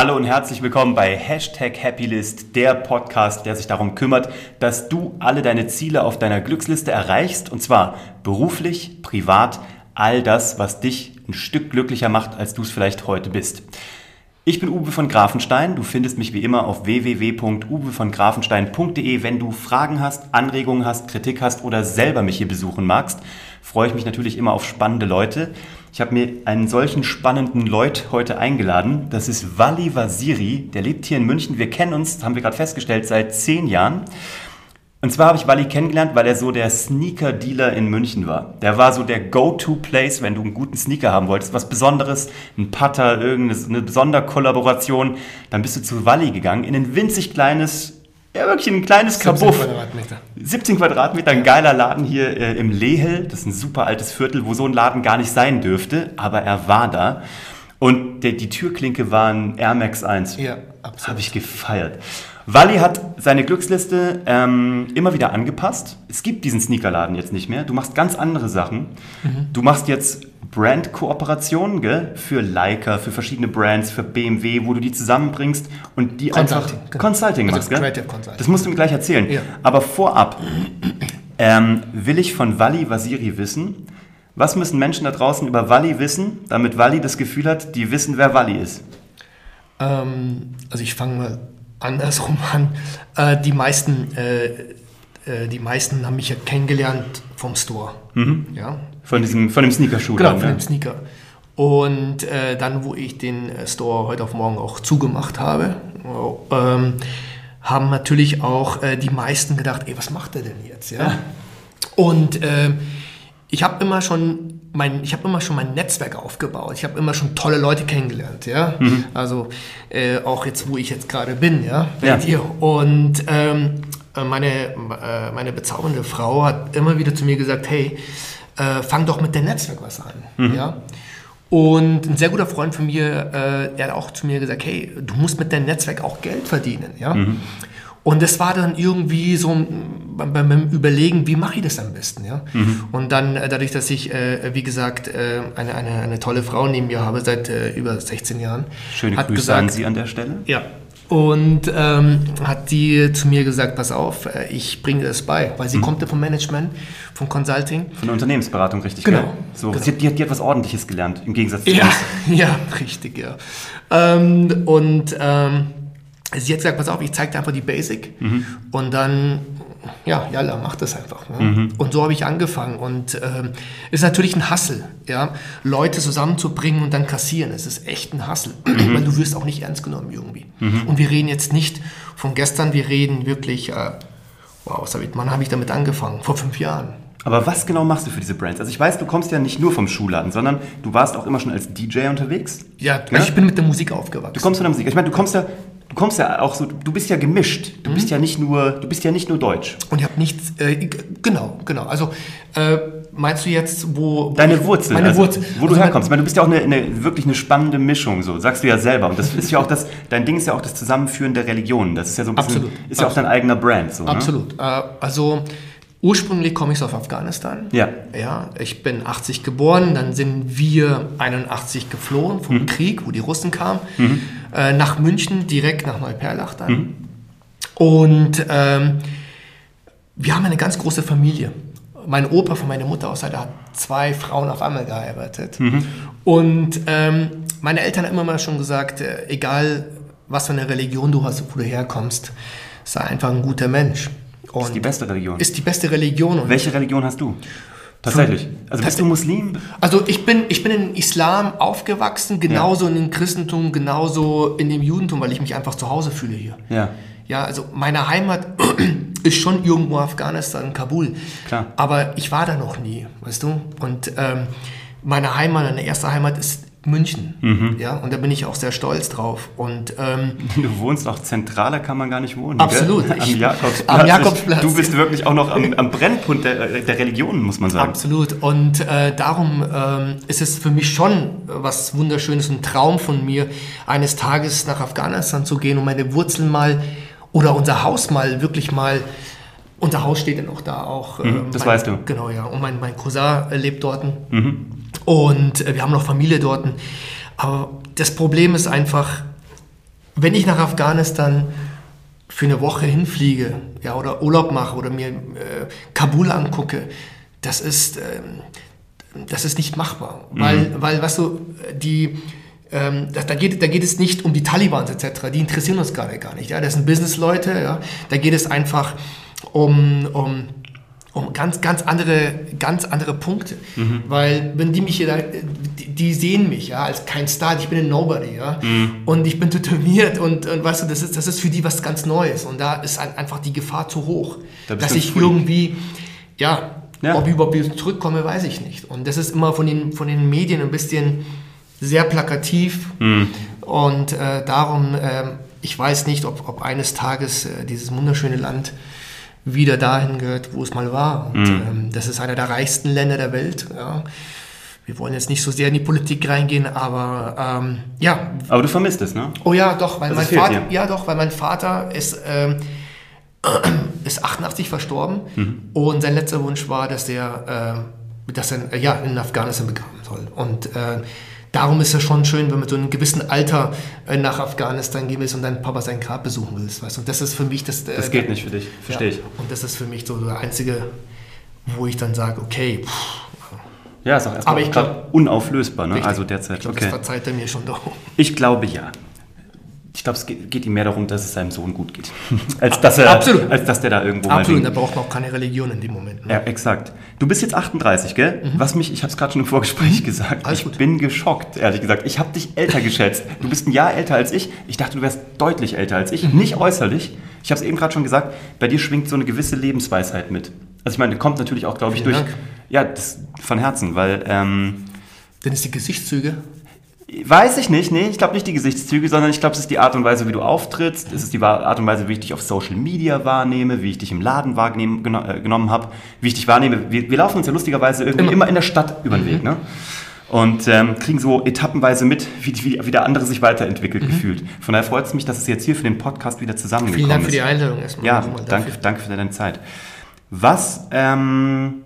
Hallo und herzlich willkommen bei Hashtag Happylist, der Podcast, der sich darum kümmert, dass du alle deine Ziele auf deiner Glücksliste erreichst und zwar beruflich, privat, all das, was dich ein Stück glücklicher macht, als du es vielleicht heute bist. Ich bin Uwe von Grafenstein. Du findest mich wie immer auf www.uwevongrafenstein.de. Wenn du Fragen hast, Anregungen hast, Kritik hast oder selber mich hier besuchen magst, freue ich mich natürlich immer auf spannende Leute. Ich habe mir einen solchen spannenden Leut heute eingeladen. Das ist Wally Vasiri. Der lebt hier in München. Wir kennen uns, haben wir gerade festgestellt, seit zehn Jahren. Und zwar habe ich Wally kennengelernt, weil er so der Sneaker-Dealer in München war. Der war so der Go-To-Place, wenn du einen guten Sneaker haben wolltest, was Besonderes, ein Putter, irgendeine Sonderkollaboration. Dann bist du zu Wally gegangen, in ein winzig kleines, ja wirklich ein kleines 17 Kabuff. Quadratmeter. 17 Quadratmeter, ein geiler Laden hier äh, im Lehel. Das ist ein super altes Viertel, wo so ein Laden gar nicht sein dürfte, aber er war da. Und der, die Türklinke war ein Air Max 1. Ja, absolut. Habe ich gefeiert. Wally hat seine Glücksliste ähm, immer wieder angepasst. Es gibt diesen Sneakerladen jetzt nicht mehr. Du machst ganz andere Sachen. Mhm. Du machst jetzt Brand-Kooperationen für Leica, für verschiedene Brands, für BMW, wo du die zusammenbringst und die Consulting, einfach genau. Consulting also machst. Creative Consulting. Das musst du mir gleich erzählen. Ja. Aber vorab ähm, will ich von Wally Vasiri wissen, was müssen Menschen da draußen über Wally wissen, damit Wally das Gefühl hat, die wissen, wer Wally ist? Ähm, also ich fange mal andersrum an. Äh, die, meisten, äh, äh, die meisten haben mich ja kennengelernt vom Store. Mhm. Ja? Von, diesem, von dem Sneaker-Schuh. Genau, dann, von ja? dem Sneaker. Und äh, dann, wo ich den äh, Store heute auf morgen auch zugemacht habe, ähm, haben natürlich auch äh, die meisten gedacht, ey, was macht er denn jetzt? Ja? ja. Und ich habe immer schon mein, ich habe immer schon mein Netzwerk aufgebaut. Ich habe immer schon tolle Leute kennengelernt, ja. Mhm. Also äh, auch jetzt, wo ich jetzt gerade bin, ja, bei ja. dir. Und ähm, äh, meine, äh, meine bezaubernde Frau hat immer wieder zu mir gesagt, hey, äh, fang doch mit dem Netzwerk was an, mhm. ja. Und ein sehr guter Freund von mir, äh, der hat auch zu mir gesagt, hey, du musst mit deinem Netzwerk auch Geld verdienen, ja. Mhm. Und das war dann irgendwie so beim Überlegen, wie mache ich das am besten, ja. Mhm. Und dann äh, dadurch, dass ich, äh, wie gesagt, äh, eine, eine, eine tolle Frau neben mir habe seit äh, über 16 Jahren. Schöne hat Grüße gesagt, an Sie an der Stelle. Ja. Und ähm, hat die zu mir gesagt, pass auf, äh, ich bringe das bei, weil sie mhm. kommt ja vom Management, vom Consulting. Von der Unternehmensberatung, richtig. Genau. So, genau. Sie, die, hat, die hat was Ordentliches gelernt, im Gegensatz zu ja, uns. Ja, richtig, ja. Ähm, und ähm, sie hat gesagt, pass auf, ich zeige dir einfach die Basic mhm. und dann, ja, jalla, mach das einfach. Ne? Mhm. Und so habe ich angefangen und ähm, ist natürlich ein Hassel, ja, Leute zusammenzubringen und dann kassieren, es ist echt ein Hassel, mhm. weil du wirst auch nicht ernst genommen irgendwie. Mhm. Und wir reden jetzt nicht von gestern, wir reden wirklich, äh, wow, was hab ich, wann habe ich damit angefangen? Vor fünf Jahren. Aber was genau machst du für diese Brands? Also ich weiß, du kommst ja nicht nur vom Schuhladen, sondern du warst auch immer schon als DJ unterwegs. Ja, ja? ich bin mit der Musik aufgewachsen. Du kommst von der Musik. Ich meine, du kommst ja du kommst ja auch so, du bist ja gemischt. Du mhm. bist ja nicht nur, du bist ja nicht nur deutsch. Und ich habe nichts, äh, genau, genau. Also äh, meinst du jetzt, wo, wo deine ich, Wurzeln, meine also, Wurzel, wo du also herkommst? Ich meine, du bist ja auch eine, eine, wirklich eine spannende Mischung, so sagst du ja selber. Und das ist ja auch das, dein Ding ist ja auch das Zusammenführen der Religionen. Das ist ja so ein bisschen, Absolut. ist Absolut. ja auch dein eigener Brand. So, ne? Absolut. Äh, also Ursprünglich komme ich aus Afghanistan. Ja. Ja, ich bin 80 geboren, dann sind wir 81 geflohen vom mhm. Krieg, wo die Russen kamen, mhm. Äh, nach München, direkt nach Neuperlach dann. Mhm. Und ähm, wir haben eine ganz große Familie. Mein Opa von meiner Mutter aus hat zwei Frauen auf einmal geheiratet. Mhm. Und ähm, meine Eltern haben immer mal schon gesagt, äh, egal was für eine Religion du hast, wo du herkommst, sei einfach ein guter Mensch. Und ist die beste Religion. Ist die beste Religion. Und Welche Religion hast du? Tatsächlich. Also bist du Muslim? Also ich bin, ich bin in Islam aufgewachsen, genauso ja. in dem Christentum, genauso in dem Judentum, weil ich mich einfach zu Hause fühle hier. Ja. Ja, also meine Heimat ist schon irgendwo Afghanistan, Kabul. Klar. Aber ich war da noch nie, weißt du? Und ähm, meine Heimat, meine erste Heimat ist München. Mhm. Ja, und da bin ich auch sehr stolz drauf. Und, ähm, du wohnst auch zentraler, kann man gar nicht wohnen. Absolut. Gell? Am Jakobsplatz. Am Jakobsplatz. Du bist wirklich auch noch am, am Brennpunkt der, der Religionen, muss man sagen. Absolut. Und äh, darum ähm, ist es für mich schon was Wunderschönes, ein Traum von mir, eines Tages nach Afghanistan zu gehen und meine Wurzeln mal oder unser Haus mal wirklich mal unser Haus steht ja noch da auch. Mhm, das mein, weißt du. Genau, ja. Und mein, mein Cousin lebt dort. Mhm. Und äh, wir haben noch Familie dort. Aber das Problem ist einfach, wenn ich nach Afghanistan für eine Woche hinfliege ja, oder Urlaub mache oder mir äh, Kabul angucke, das ist, ähm, das ist nicht machbar. Mhm. Weil, weil, weißt du, die, ähm, da, da, geht, da geht es nicht um die Talibans etc., die interessieren uns gerade gar nicht. Ja? Das sind Businessleute, ja? da geht es einfach um, um um ganz, ganz andere, ganz andere Punkte. Mhm. Weil wenn die mich hier, da, die, die, sehen mich ja als kein Star, ich bin ein Nobody, ja. Mhm. Und ich bin tätowiert und, und weißt du, das ist, das ist für die was ganz Neues. Und da ist einfach die Gefahr zu hoch, da dass ich free. irgendwie, ja, ja, ob ich überhaupt zurückkomme, weiß ich nicht. Und das ist immer von den, von den Medien ein bisschen sehr plakativ. Mhm. Und äh, darum, äh, ich weiß nicht, ob, ob eines Tages äh, dieses wunderschöne Land wieder dahin gehört, wo es mal war. Und, mhm. ähm, das ist einer der reichsten Länder der Welt. Ja. Wir wollen jetzt nicht so sehr in die Politik reingehen, aber ähm, ja. Aber du vermisst es, ne? Oh ja, doch, weil also mein Vater, ja doch, weil mein Vater ist, ähm, ist 88 verstorben mhm. und sein letzter Wunsch war, dass er, äh, dass er ja, in Afghanistan begraben soll. Und äh, darum ist es schon schön, wenn man so in einem gewissen Alter äh, nach Afghanistan gehen willst und deinen Papa sein Grab besuchen willst. Weißt? Und das ist für mich das. Äh, das geht nicht für dich, verstehe ja, ich. Und das ist für mich so der einzige, wo ich dann sage, okay. Pff, ja, ist auch erstmal unauflösbar, ne? also derzeit. Ich glaube, okay. das verzeiht er mir schon doch. Ich glaube ja ich glaube, es geht, geht, ihm mehr darum, dass es seinem Sohn gut geht. als, dass er, Absolut. als dass der da irgendwo Absolut, da braucht man auch keine Religion in dem Moment. Ne? Ja, exakt. Du bist jetzt 38, gell? Mhm. Was mich, ich habe es gerade schon im Vorgespräch mhm. gesagt, Alles ich gut. bin geschockt, ehrlich gesagt. Ich habe dich älter geschätzt. Du bist ein Jahr älter als ich. Ich dachte, du wärst deutlich älter als ich. Mhm. Nicht äußerlich. Ich habe es eben gerade schon gesagt, bei dir schwingt so eine gewisse Lebensweisheit mit. Also ich meine, kommt natürlich auch, glaube ich, durch... Dank. Ja, das, von Herzen, weil... Ähm, Denn es die Gesichtszüge Weiß ich nicht, nee, ich glaube nicht die Gesichtszüge, sondern ich glaube, es ist die Art und Weise, wie du auftrittst, es ist die Art und Weise, wie ich dich auf Social Media wahrnehme, wie ich dich im Laden wahrgenommen äh, genommen habe, wie ich dich wahrnehme. Wir, wir laufen uns ja lustigerweise irgendwie immer, immer in der Stadt über den mhm. Weg, ne? Und ähm, kriegen so etappenweise mit, wie, wie, wie der andere sich weiterentwickelt, mhm. gefühlt. Von daher freut es mich, dass es jetzt hier für den Podcast wieder zusammengekommen ist. Vielen Dank für die Einladung erstmal. Ja, danke, danke für deine Zeit. Was ähm,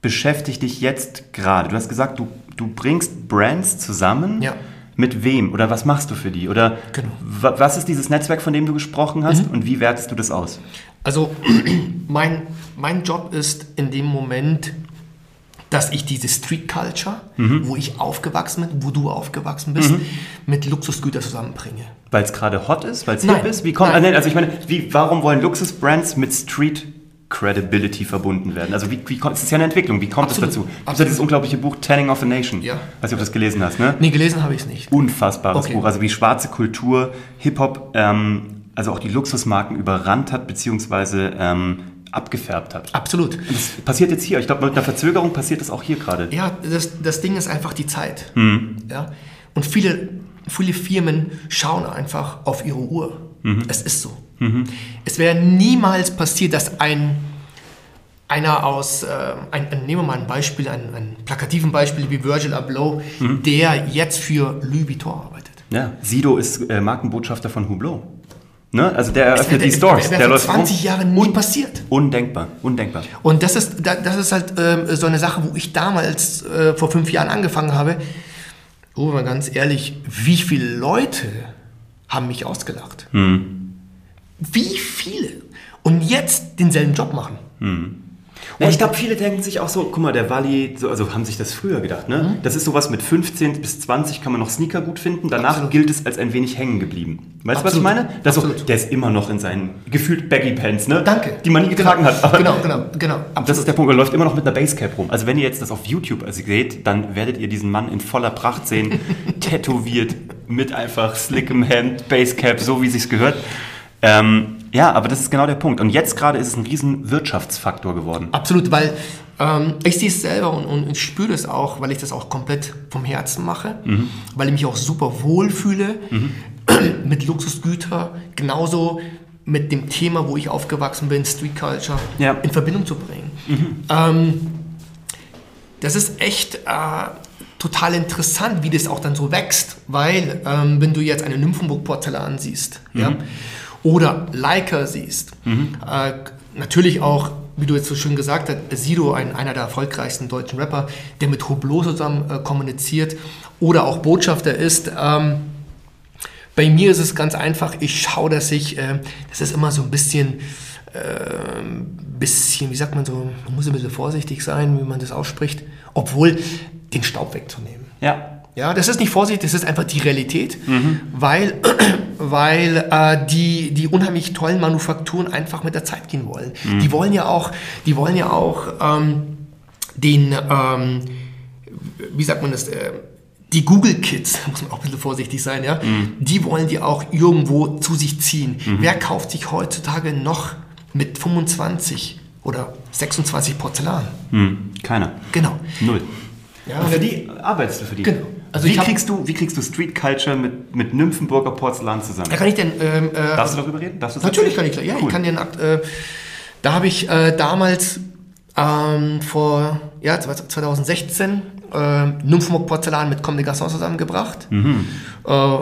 beschäftigt dich jetzt gerade? Du hast gesagt, du du bringst Brands zusammen. Ja. Mit wem oder was machst du für die? Oder genau. was ist dieses Netzwerk, von dem du gesprochen hast mhm. und wie wertest du das aus? Also mein, mein Job ist in dem Moment, dass ich diese Street Culture, mhm. wo ich aufgewachsen bin, wo du aufgewachsen bist, mhm. mit Luxusgütern zusammenbringe. Weil es gerade hot ist, weil es hip ist? Wie kommt, also ich meine, wie, warum wollen Luxusbrands mit Street Credibility verbunden werden. Also wie, wie es ist ja eine Entwicklung. Wie kommt Absolut. es dazu? Es gibt ja dieses unglaubliche Buch Tanning of a Nation. Ja. Weiß nicht, ob du das gelesen hast, ne? Nee, gelesen habe ich es nicht. Unfassbares okay. Buch. Also wie schwarze Kultur, Hip-Hop, ähm, also auch die Luxusmarken überrannt hat, beziehungsweise ähm, abgefärbt hat. Absolut. Und das passiert jetzt hier. Ich glaube, mit einer Verzögerung passiert das auch hier gerade. Ja, das, das Ding ist einfach die Zeit. Hm. Ja? Und viele, viele Firmen schauen einfach auf ihre Uhr. Mhm. Es ist so. Mhm. Es wäre niemals passiert, dass ein einer aus, äh, ein, nehmen wir mal ein Beispiel, ein, ein plakativen Beispiel wie Virgil Abloh, mhm. der jetzt für Louis Vuitton arbeitet. Ja, Sido ist äh, Markenbotschafter von Hublot. Ne? Also der eröffnet wär, die Stores. Der, der läuft 20 Jahren nie passiert. Undenkbar, undenkbar. Und das ist, das ist halt äh, so eine Sache, wo ich damals äh, vor fünf Jahren angefangen habe. Oh, mal ganz ehrlich, wie viele Leute haben mich ausgelacht? Mhm. Wie viele? Und jetzt denselben Job machen. Mhm. Ja, ich glaube, viele denken sich auch so, guck mal, der Wally, so, also haben sich das früher gedacht, ne? Mhm. Das ist sowas mit 15 bis 20 kann man noch Sneaker gut finden, danach Absolut. gilt es als ein wenig hängen geblieben. Weißt du, was ich meine? Das so, der ist immer noch in seinen gefühlt Baggy Pants, ne? Danke. Die man nie getragen genau. hat. Aber genau, genau, genau. Absolut. Das ist der Punkt, er läuft immer noch mit einer Basecap rum. Also wenn ihr jetzt das auf YouTube also seht, dann werdet ihr diesen Mann in voller Pracht sehen, tätowiert, mit einfach slickem Hemd, Basecap, so wie sich's gehört. Ähm, ja, aber das ist genau der Punkt. Und jetzt gerade ist es ein riesen Wirtschaftsfaktor geworden. Absolut, weil ähm, ich sehe es selber und, und, spüre das auch, weil ich das auch komplett vom Herzen mache, mhm. weil ich mich auch super wohl fühle mhm. mit Luxusgütern, genauso mit dem Thema, wo ich aufgewachsen bin, Street Culture, ja. in Verbindung zu bringen. Mhm. Ähm, das ist echt äh, total interessant, wie das auch dann so wächst, weil ähm, wenn du jetzt eine Nymphenburg-Porzellan siehst, ja, mhm oder Leica siehst. Mhm. Äh, natürlich auch, wie du jetzt so schön gesagt hast, Sido, ein, einer der erfolgreichsten deutschen Rapper, der mit Hublot zusammen äh, kommuniziert oder auch Botschafter ist. Ähm, Bei mir ist es ganz einfach, ich schaue, dass ich, äh, das ist immer so ein bisschen, äh, bisschen, wie sagt man so, man muss ein bisschen vorsichtig sein, wie man das ausspricht, obwohl den Staub wegzunehmen. Ja. Ja, das ist nicht Vorsicht, das ist einfach die Realität, weil, weil äh, die, die unheimlich tollen Manufakturen einfach mit der Zeit gehen wollen. Die wollen ja auch, die wollen ja auch ähm, den, ähm, wie sagt man das, äh, die Google Kids, da muss man auch ein bisschen vorsichtig sein, ja, die wollen die auch irgendwo zu sich ziehen. Wer kauft sich heutzutage noch mit 25 oder 26 Porzellan? Hm, keiner. Genau. Null. Ja, Und für die arbeitest du für die. Genau. Also wie, kriegst du, wie kriegst du Street Culture mit, mit Nymphenburger Porzellan zusammen? Ja, kann ich denn, ähm, äh, Darfst du darüber reden? Darfst du Natürlich kann erzählen? ich, ja, Cool. ich kann einen Akt, äh, da habe ich äh, damals ähm, vor, ja, 2016 äh, Nymphenburg Porzellan mit Comme des Garçons zusammengebracht. Mhm. Äh,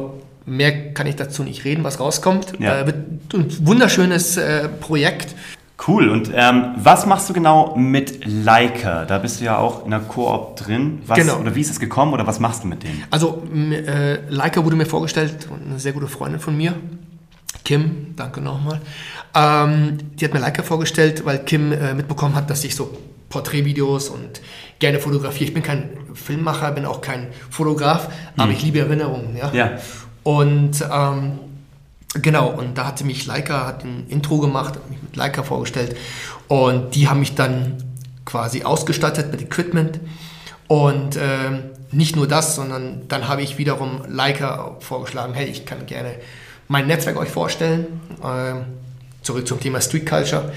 mehr kann ich dazu nicht reden, was rauskommt. Ja. Äh, ein wunderschönes äh, Projekt. Cool. Und ähm, was machst du genau mit Leica? Da bist du ja auch in der Koop drin. Was, Genau. Oder wie ist es gekommen oder was machst du mit denen? Also äh, Leica wurde mir vorgestellt, eine sehr gute Freundin von mir, Kim, danke nochmal. Ähm, die hat mir Leica vorgestellt, weil Kim äh, mitbekommen hat, dass ich so Porträtvideos und gerne fotografiere. Ich bin kein Filmmacher, bin auch kein Fotograf, aber ich liebe Erinnerungen. Ja. Ja. Und ähm, genau, und da hatte mich Leica, hat ein Intro gemacht, hat mich mit Leica vorgestellt und die haben mich dann quasi ausgestattet mit Equipment und ähm, nicht nur das, sondern dann habe ich wiederum Leica vorgeschlagen, hey, ich kann gerne mein Netzwerk euch vorstellen. Ähm, zurück zum Thema Street Culture.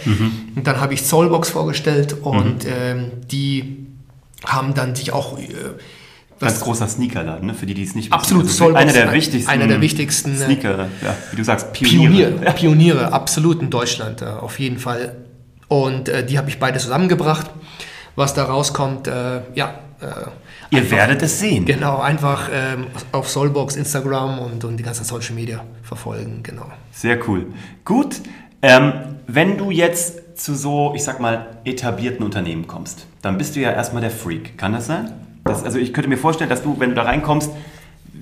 Und dann habe ich Soulbox vorgestellt und ähm, die haben dann sich auch äh, Ganz großer Sneakerladen, ne? für die, die es nicht wissen. Absolut, Also Soulbox, einer der wichtigsten, einer der wichtigsten, äh, Sneaker, ja, wie du sagst, Pioniere. Pioniere, Pioniere, absolut in Deutschland, äh, auf jeden Fall. Und äh, die habe ich beide zusammengebracht. Was da rauskommt, äh, ja. Äh, Ihr einfach- werdet es sehen. Genau, einfach ähm, auf Soulbox, Instagram und, und die ganzen Social Media verfolgen, genau. Sehr cool. Gut, ähm, wenn du jetzt zu so, ich sag mal, etablierten Unternehmen kommst, dann bist du ja erstmal der Freak. Kann das sein? Das, also ich könnte mir vorstellen, dass du, wenn du da reinkommst,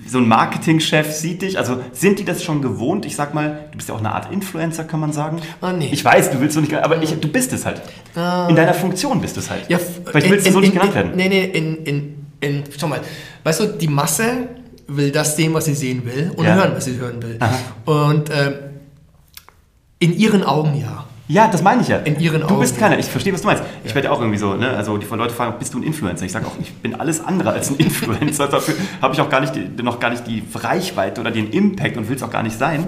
so ein Marketingchef sieht dich, also sind die das schon gewohnt? Ich sag mal, du bist ja auch eine Art Influencer, kann man sagen. Ah, nee. Ich weiß, du willst so nicht, aber ich, du bist es halt. In deiner Funktion bist du es halt. Ja, Vielleicht willst du so nicht genannt in, werden. Nee, nee, in, in, in, schau mal, weißt du, die Masse will das sehen, was sie sehen will und Ja. hören, was sie hören will. Und ähm, in ihren Augen ja. Ja, das meine ich ja. In ihren Du bist Augen. keiner. Ich verstehe, was du meinst. Ich werde auch irgendwie so, ne? Also die Leute fragen, bist du ein Influencer? Ich sage auch, ich bin alles andere als ein Influencer. Dafür habe ich auch gar nicht die, noch gar nicht die Reichweite oder den Impact und will es auch gar nicht sein.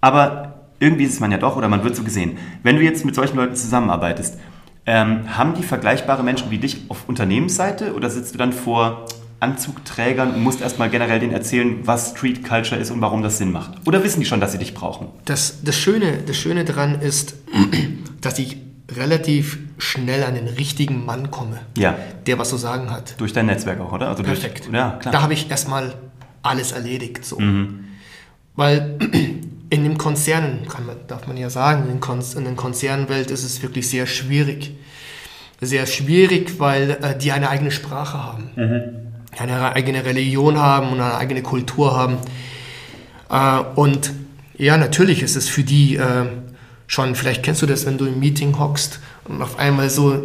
Aber irgendwie ist es man ja doch oder man wird so gesehen. Wenn du jetzt mit solchen Leuten zusammenarbeitest, ähm, haben die vergleichbare Menschen wie dich auf Unternehmensseite oder sitzt du dann vor Anzugträgern und musst erstmal generell denen erzählen, was Street Culture ist und warum das Sinn macht? Oder wissen die schon, dass sie dich brauchen? Das, das, Schöne, das Schöne daran ist, dass ich relativ schnell an den richtigen Mann komme, Ja. der was zu sagen hat. Durch dein Netzwerk auch, oder? Also durch- Perfekt. Ja, klar. Da habe ich erstmal alles erledigt. So. Mhm. Weil in den Konzernen, kann man, darf man ja sagen, in, Kon in der Konzernwelt ist es wirklich sehr schwierig. Sehr schwierig, weil äh, die eine eigene Sprache haben, Mhm. Eine eigene Religion haben und eine eigene Kultur haben. Äh, und ja, natürlich ist es für die äh, schon, vielleicht kennst du das, wenn du im Meeting hockst und auf einmal so äh,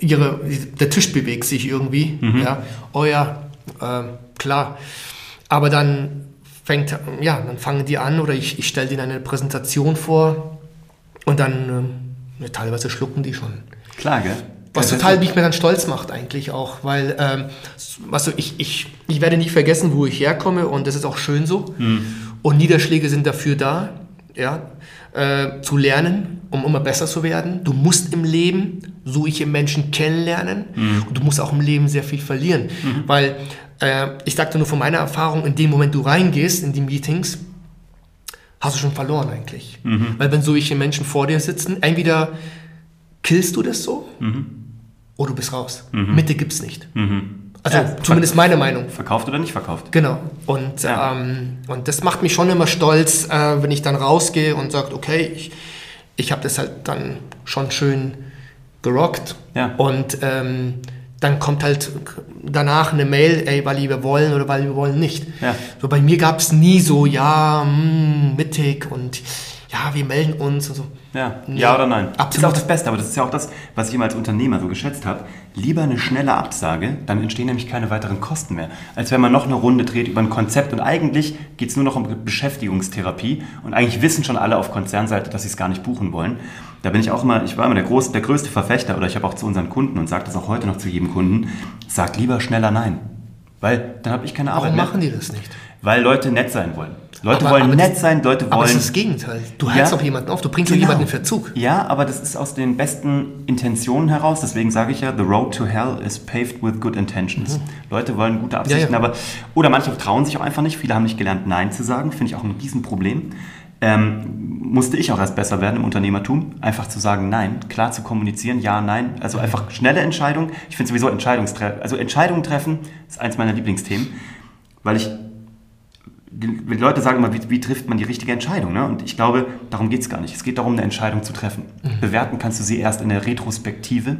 ihre, der Tisch bewegt sich irgendwie. Ja, oh ja, äh, klar. Aber dann fängt, ja, dann fangen die an oder ich, ich stelle denen eine Präsentation vor und dann ja, teilweise schlucken die schon. Klar, gell? Was total mich mir dann stolz macht eigentlich auch, weil ähm, was so, ich, ich, ich werde nie vergessen, wo ich herkomme und das ist auch schön so. Und Niederschläge sind dafür da, ja, äh, zu lernen, um immer besser zu werden. Du musst im Leben solche Menschen kennenlernen und du musst auch im Leben sehr viel verlieren, weil äh, ich sagte nur von meiner Erfahrung, in dem Moment du reingehst in die Meetings, hast du schon verloren eigentlich. Weil wenn solche Menschen vor dir sitzen, entweder killst du das so oder du bist raus. Mitte gibt's nicht. Also Ja, zumindest meine Meinung. Verkauft oder nicht verkauft? Genau. Und, Ja. ähm, und das macht mich schon immer stolz, äh, wenn ich dann rausgehe und sage, okay, ich, ich habe das halt dann schon schön gerockt. Ja. Und ähm, dann kommt halt danach eine Mail, ey, weil wir wollen oder weil wir wollen nicht. Ja. So bei mir gab es nie so, ja, hm, mittig und ja, wir melden uns und so. Ja, Nee, ja oder nein. absolut. Ist auch das Beste, aber das ist ja auch das, was ich immer als Unternehmer so geschätzt habe. Lieber eine schnelle Absage, dann entstehen nämlich keine weiteren Kosten mehr. Als wenn man noch eine Runde dreht über ein Konzept und eigentlich geht es nur noch um Beschäftigungstherapie und eigentlich wissen schon alle auf Konzernseite, dass sie es gar nicht buchen wollen. Da bin ich auch immer, ich war immer der, groß, der größte Verfechter oder ich habe auch zu unseren Kunden und sage das auch heute noch zu jedem Kunden, sagt lieber schneller Nein. Weil dann habe ich keine Arbeit Warum mehr. machen die das nicht? Weil Leute nett sein wollen. Leute Aber- wollen aber nett das- sein, Leute Aber es wollen... ist das Gegenteil. Du Ja. hältst doch jemanden auf, du bringst doch Genau. jemanden in Verzug. Ja, aber das ist aus den besten Intentionen heraus. Deswegen sage ich ja, the road to hell is paved with good intentions. Leute wollen gute Absichten, Mhm. Ja, ja. aber oder manche trauen sich auch einfach nicht. Viele haben nicht gelernt, Nein zu sagen. Finde ich auch ein Riesenproblem. Ähm, musste ich auch erst besser werden im Unternehmertum, einfach zu sagen Nein, klar zu kommunizieren, Ja, Nein. Also einfach schnelle Entscheidungen. Ich finde sowieso Entscheidungstre also Entscheidungen treffen ist eins meiner Lieblingsthemen, weil ich die, die Leute sagen immer, wie, wie trifft man die richtige Entscheidung? Ne? Und ich glaube, darum geht es gar nicht. Es geht darum, eine Entscheidung zu treffen. Bewerten kannst du sie erst in der Retrospektive.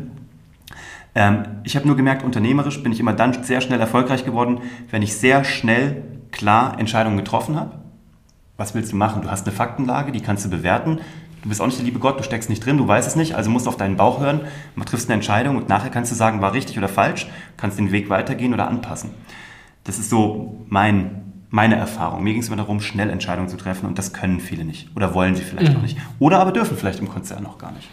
Ähm, ich habe nur gemerkt, unternehmerisch bin ich immer dann sehr schnell erfolgreich geworden, wenn ich sehr schnell klar Entscheidungen getroffen habe. Was willst du machen? Du hast eine Faktenlage, die kannst du bewerten. Du bist auch nicht der liebe Gott, du steckst nicht drin, du weißt es nicht, also musst du auf deinen Bauch hören, du triffst eine Entscheidung und nachher kannst du sagen, war richtig oder falsch, kannst den Weg weitergehen oder anpassen. Das ist so mein, meine Erfahrung. Mir ging es immer darum, schnell Entscheidungen zu treffen und das können viele nicht oder wollen sie vielleicht Mhm. noch nicht. Oder aber dürfen vielleicht im Konzern noch gar nicht.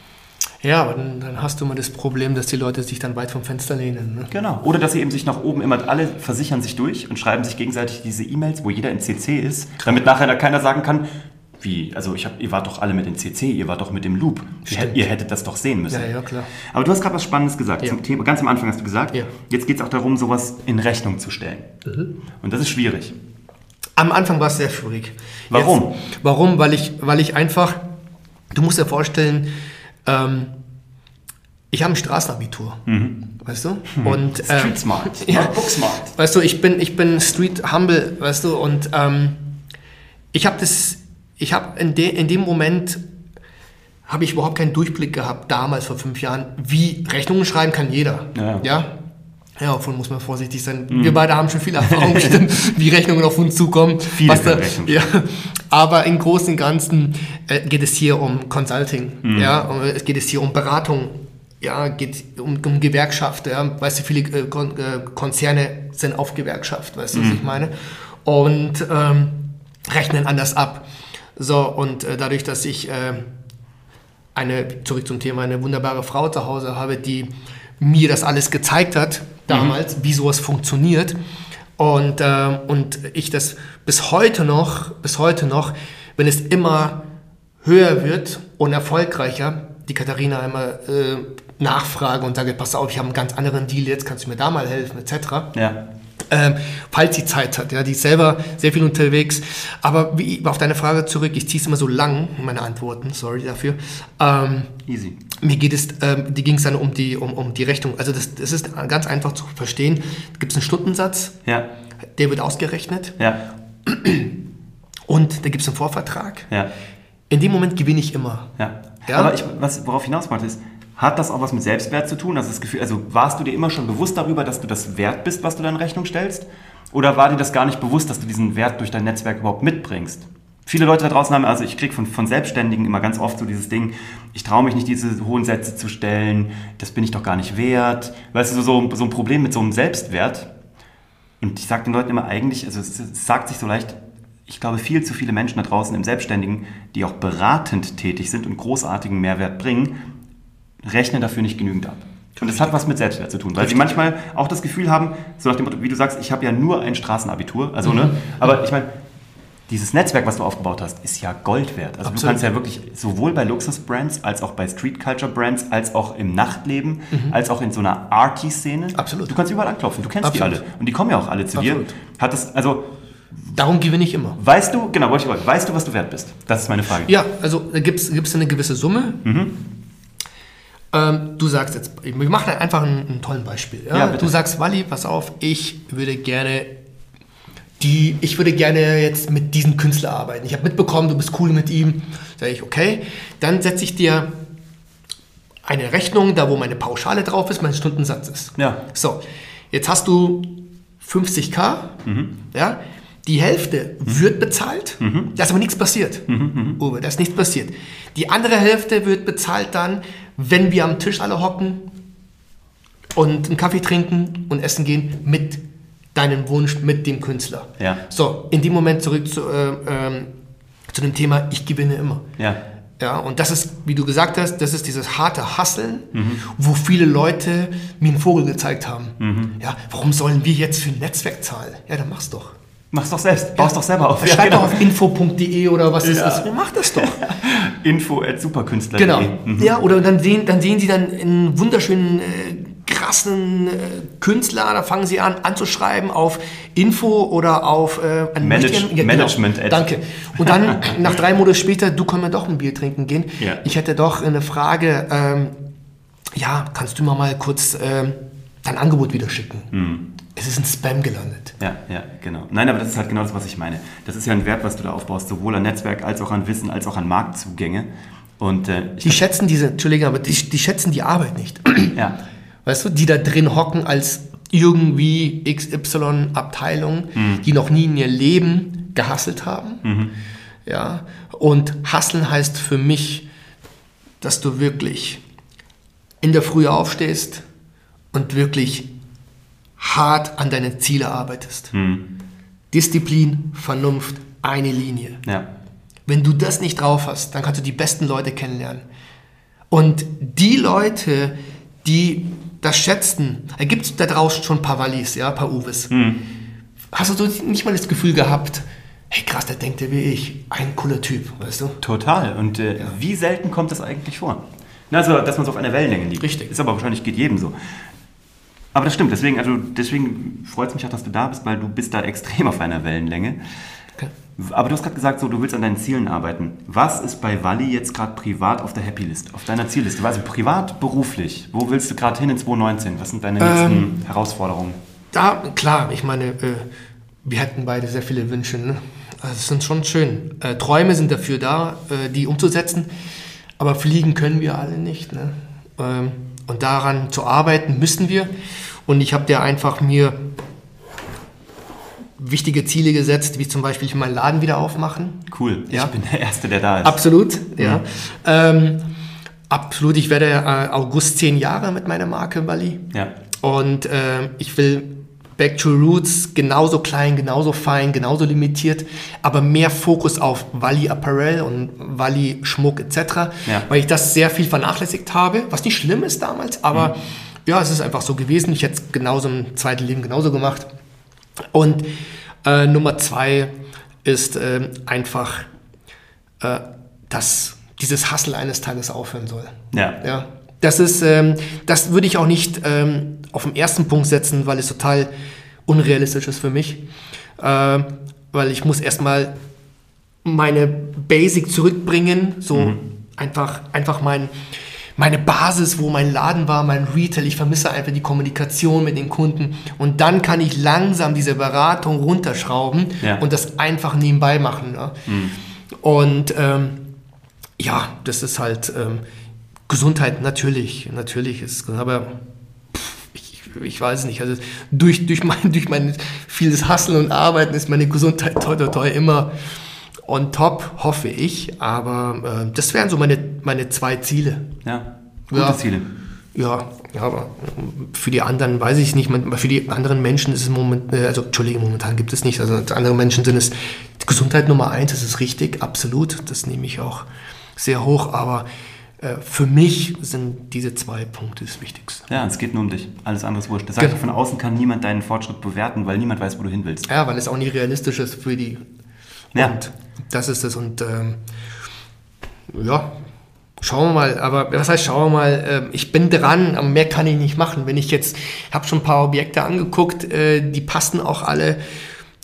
Ja, aber dann, dann hast du immer das Problem, dass die Leute sich dann weit vom Fenster lehnen. Ne? Genau. Oder dass sie eben sich nach oben immer, alle versichern sich durch und schreiben sich gegenseitig diese E-Mails, wo jeder in CC ist, damit nachher da keiner sagen kann, wie, also ich hab, ihr wart doch alle mit in CC, ihr wart doch mit im Loop. Ihr, ihr hättet das doch sehen müssen. Ja, ja, klar. Aber du hast gerade was Spannendes gesagt. Ja. Zum Thema, ganz am Anfang hast du gesagt, Ja. jetzt geht es auch darum, sowas in Rechnung zu stellen. Mhm. Und das ist schwierig. Am Anfang war es sehr schwierig. Warum? Jetzt, warum? Weil ich, weil ich einfach, du musst dir vorstellen, ähm, ich habe ein Straßenabitur, weißt du? Und, ähm, Mhm. Street smart, ja. book smart. Weißt du, ich bin, ich bin street humble, weißt du, und ähm, ich habe das, ich habe in, de, in dem Moment, habe ich überhaupt keinen Durchblick gehabt, damals vor fünf Jahren, wie Rechnungen schreiben kann jeder. Ja. Ja, ja obwohl muss man vorsichtig sein. Wir beide haben schon viel Erfahrung, bestimmt, wie Rechnungen auf uns zukommen. Viele da, ja, aber im Großen und Ganzen äh, geht es hier um Consulting, Mhm. ja, und es geht es hier um Beratung, ja, geht um, um Gewerkschaft, ja, weißt du, viele äh, Kon äh, Konzerne sind auf Gewerkschaft, weißt du, Mhm. was ich meine? Und ähm, rechnen anders ab. So, und äh, dadurch, dass ich äh, eine, zurück zum Thema, eine wunderbare Frau zu Hause habe, die mir das alles gezeigt hat, damals, wie sowas funktioniert. Und, ähm, und ich das bis heute noch, bis heute noch, wenn es immer höher wird und erfolgreicher, die Katharina einmal äh, nachfrage und sage, pass auf, ich habe einen ganz anderen Deal, jetzt kannst du mir da mal helfen, etc. Ja. Ähm, falls sie Zeit hat. Ja, die ist selber sehr viel unterwegs. Aber wie, auf deine Frage zurück, ich ziehe es immer so lang, meine Antworten, sorry dafür. Ähm, Easy. mir geht es, ähm, die ging es dann um die, um, um die Rechnung. Also das, das ist ganz einfach zu verstehen. Da gibt es einen Stundensatz, Ja. der wird ausgerechnet Ja. und da gibt es einen Vorvertrag. Ja. In dem Moment gewinne ich immer. Ja. Ja? Aber ich, was, worauf ich hinaus wollte, ist, hat das auch was mit Selbstwert zu tun? Also, das Gefühl, also warst du dir immer schon bewusst darüber, dass du das wert bist, was du da in Rechnung stellst? Oder war dir das gar nicht bewusst, dass du diesen Wert durch dein Netzwerk überhaupt mitbringst? Viele Leute da draußen haben, also ich kriege von, von Selbstständigen immer ganz oft so dieses Ding, ich traue mich nicht, diese hohen Sätze zu stellen, das bin ich doch gar nicht wert. Weißt du, so, so ein Problem mit so einem Selbstwert. Und ich sage den Leuten immer eigentlich, also es sagt sich so leicht, ich glaube, viel zu viele Menschen da draußen im Selbstständigen, die auch beratend tätig sind und großartigen Mehrwert bringen, rechnen dafür nicht genügend ab. Und das hat was mit Selbstwert zu tun, weil sie manchmal auch das Gefühl haben, so nach dem Motto, wie du sagst, ich habe ja nur ein Straßenabitur, also ne, aber ich meine, dieses Netzwerk, was du aufgebaut hast, ist ja Gold wert. Also du Absolut. kannst ja wirklich sowohl bei Luxusbrands als auch bei Street Culture Brands, als auch im Nachtleben, als auch in so einer Arty-Szene. Absolut. Du kannst überall anklopfen, du kennst Absolut. die alle. Und die kommen ja auch alle zu Absolut. dir. Hat das, also, Darum gewinne ich immer. weißt du, genau, wollte ich wollte, weißt du, was du wert bist? Das ist meine Frage. Ja, also da gibt es eine gewisse Summe. Ähm, du sagst jetzt, wir machen einfach einen, einen tollen Beispiel. Ja? Ja, du sagst, Wally, pass auf, ich würde gerne die, ich würde gerne jetzt mit diesem Künstler arbeiten. Ich habe mitbekommen, du bist cool mit ihm. Sage ich, okay, dann setze ich dir eine Rechnung, da wo meine Pauschale drauf ist, mein Stundensatz ist. Ja. So, jetzt hast du 50k, ja, die Hälfte wird bezahlt, da ist aber nichts passiert. Uwe, da ist nichts passiert. Die andere Hälfte wird bezahlt dann, wenn wir am Tisch alle hocken und einen Kaffee trinken und essen gehen mit deinem Wunsch, mit dem Künstler. Ja. So, in dem Moment zurück zu, äh, ähm, zu dem Thema, ich gewinne immer. Ja. Ja, und das ist, wie du gesagt hast, das ist dieses harte Hasseln, wo viele Leute mir einen Vogel gezeigt haben. Ja, warum sollen wir jetzt für ein Netzwerk zahlen? Ja, dann mach's doch. Mach's doch selbst. Baust doch selber auf. Schreib genau. doch auf info.de oder was ist Ja. das? Mach das doch. Info at superkünstler. Genau. Ja, oder dann sehen, dann sehen sie dann einen wunderschönen, äh, krassen äh, Künstler, da fangen sie an anzuschreiben auf Info oder auf äh, einen Manage- ja, Management Genau. Ad. Danke. Und dann nach drei Monate später, du können wir doch ein Bier trinken gehen. Ja. Ich hätte doch eine Frage. Ähm, ja, kannst du mir mal kurz ähm, dein Angebot wieder schicken? Hm. Es ist ein Spam gelandet. Ja, ja, genau. Nein, aber das ist halt genau das, was ich meine. Das ist ja ein Wert, was du da aufbaust, sowohl an Netzwerk als auch an Wissen, als auch an Marktzugänge. Und äh, Die schätzen diese, Entschuldigung, aber die, die schätzen die Arbeit nicht. ja, Weißt du, die da drin hocken als irgendwie XY-Abteilung, die noch nie in ihr Leben gehasselt haben. Ja, und hasseln heißt für mich, dass du wirklich in der Früh aufstehst und wirklich hart an deine Ziele arbeitest. Disziplin, Vernunft, eine Linie. ja, Wenn du das nicht drauf hast, dann kannst du die besten Leute kennenlernen. Und die Leute, die das schätzen, da gibt es da draußen schon ein paar Wallis, ja, ein paar Uwes. Hast du so nicht mal das Gefühl gehabt, hey krass, der denkt ja wie ich, ein cooler Typ, weißt du? total. Und äh, wie selten kommt das eigentlich vor? Also, dass man so auf einer Wellenlänge liegt. Richtig. Ist aber wahrscheinlich geht jedem so. Aber das stimmt, deswegen, also deswegen freut es mich auch, dass du da bist, weil du bist da extrem auf einer Wellenlänge. Okay. Aber du hast gerade gesagt, so, du willst an deinen Zielen arbeiten. Was ist bei Walli jetzt gerade privat auf der Happy List, auf deiner Zielliste? Also privat, beruflich. Wo willst du gerade hin in 2019? Was sind deine nächsten Herausforderungen? Da, klar, ich meine, äh, wir hätten beide sehr viele Wünsche. Ne? Also, es sind schon schön. Äh, Träume sind dafür da, äh, die umzusetzen. Aber fliegen können wir alle nicht. Ne? Ähm, und daran zu arbeiten müssen wir. Und ich habe dir einfach mir wichtige Ziele gesetzt, wie zum Beispiel ich meinen Laden wieder aufmachen. Cool. Ja. Ich bin der Erste, der da ist. Absolut, ja. Ähm, absolut, ich werde äh, August zehn Jahre mit meiner Marke Bali. Ja. Und äh, ich will Back to Roots genauso klein, genauso fein, genauso limitiert, aber mehr Fokus auf Wally Apparel und Wally Schmuck etc., Ja. weil ich das sehr viel vernachlässigt habe, was nicht schlimm ist damals, aber ja, es ist einfach so gewesen. Ich hätte es genauso im zweiten Leben genauso gemacht. Und äh, Nummer zwei ist ähm, einfach, äh, dass dieses Hustle eines Tages aufhören soll. Ja. Ja, das ist, ähm, das würde ich auch nicht ähm, auf den ersten Punkt setzen, weil es total unrealistisch ist für mich. Ähm, weil ich muss erstmal meine Basic zurückbringen, so einfach, einfach mein, meine Basis, wo mein Laden war, mein Retail. Ich vermisse einfach die Kommunikation mit den Kunden. Und dann kann ich langsam diese Beratung runterschrauben Ja. und das einfach nebenbei machen. Ne? Und ähm, ja, das ist halt ähm, Gesundheit natürlich, natürlich ist, aber ich, ich weiß nicht, also durch, durch mein, durch mein vieles Hasseln und Arbeiten ist meine Gesundheit toi, toi, toi immer on top, hoffe ich, aber äh, das wären so meine, meine zwei Ziele. Ja. Gute Ja. Ziele. Ja, ja, aber für die anderen weiß ich nicht. Für die anderen Menschen ist es moment, äh, also Entschuldigung, momentan gibt es nicht. Also für andere Menschen sind es Gesundheit Nummer eins, das ist richtig, absolut. Das nehme ich auch sehr hoch. Aber für mich sind diese zwei Punkte das Wichtigste. Ja, es geht nur um dich. Alles andere ist wurscht. Das heißt, Genau. von außen kann niemand deinen Fortschritt bewerten, weil niemand weiß, wo du hin willst. Ja, weil es auch nicht realistisch ist für die. Ja. Und das ist es. Und ähm, ja, schauen wir mal. Aber was heißt schauen wir mal? Ähm, ich bin dran, aber mehr kann ich nicht machen. Wenn ich jetzt, habe schon ein paar Objekte angeguckt, äh, die passen auch alle.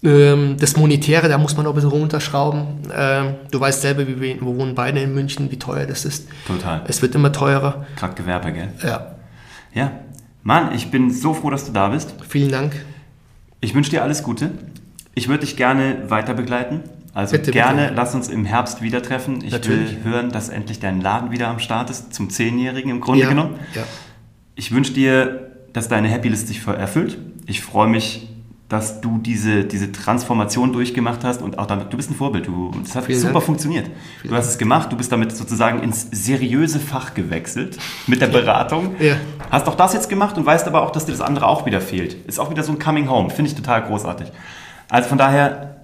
Ähm, das Monetäre, da muss man noch ein bisschen runterschrauben. Ähm, du weißt selber, wir, wir wohnen beide in München, wie teuer das ist. Total. Es wird immer teurer. Gerade Gewerbe, gell? Ja, Ja. Mann, ich bin so froh, dass du da bist. vielen Dank. Ich wünsche dir alles Gute. Ich würde dich gerne weiter begleiten. Also Bitte, gerne, bitte. lass uns im Herbst wieder treffen. Ich Natürlich. will hören, dass endlich dein Laden wieder am Start ist, zum Zehnjährigen im Grunde ja, genommen. Ja. Ich wünsche dir, dass deine Happy List sich erfüllt. Ich freue mich, dass du diese, diese Transformation durchgemacht hast und auch damit, du bist ein Vorbild. Du, das hat Vielen super Dank. funktioniert. du hast es gemacht, du bist damit sozusagen ins seriöse Fach gewechselt mit der Beratung. Ja. Hast auch das jetzt gemacht und weißt aber auch, dass dir das andere auch wieder fehlt. Ist auch wieder so ein Coming Home. Finde ich total großartig. Also von daher,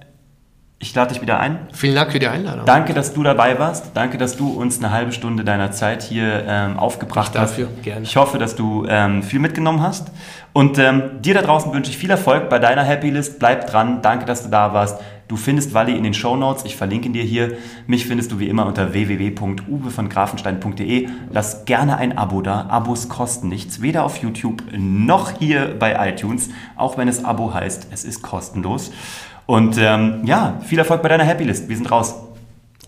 ich lade dich wieder ein. Vielen Dank für die Einladung. Danke, dass du dabei warst. Danke, dass du uns eine halbe Stunde deiner Zeit hier ähm, aufgebracht Ich dafür, hast. gerne. Ich hoffe, dass du ähm, viel mitgenommen hast. Und ähm, dir da draußen wünsche ich viel Erfolg bei deiner Happy List. Bleib dran. Danke, dass du da warst. Du findest Wally in den Show Notes. Ich verlinke ihn dir hier. Mich findest du wie immer unter www.uwe von grafenstein.de. Lass gerne ein Abo da. Abos kosten nichts. Weder auf YouTube noch hier bei iTunes. Auch wenn es Abo heißt, es ist kostenlos. Und ähm, ja, viel Erfolg bei deiner Happy List. Wir sind raus.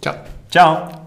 Ciao. Ciao.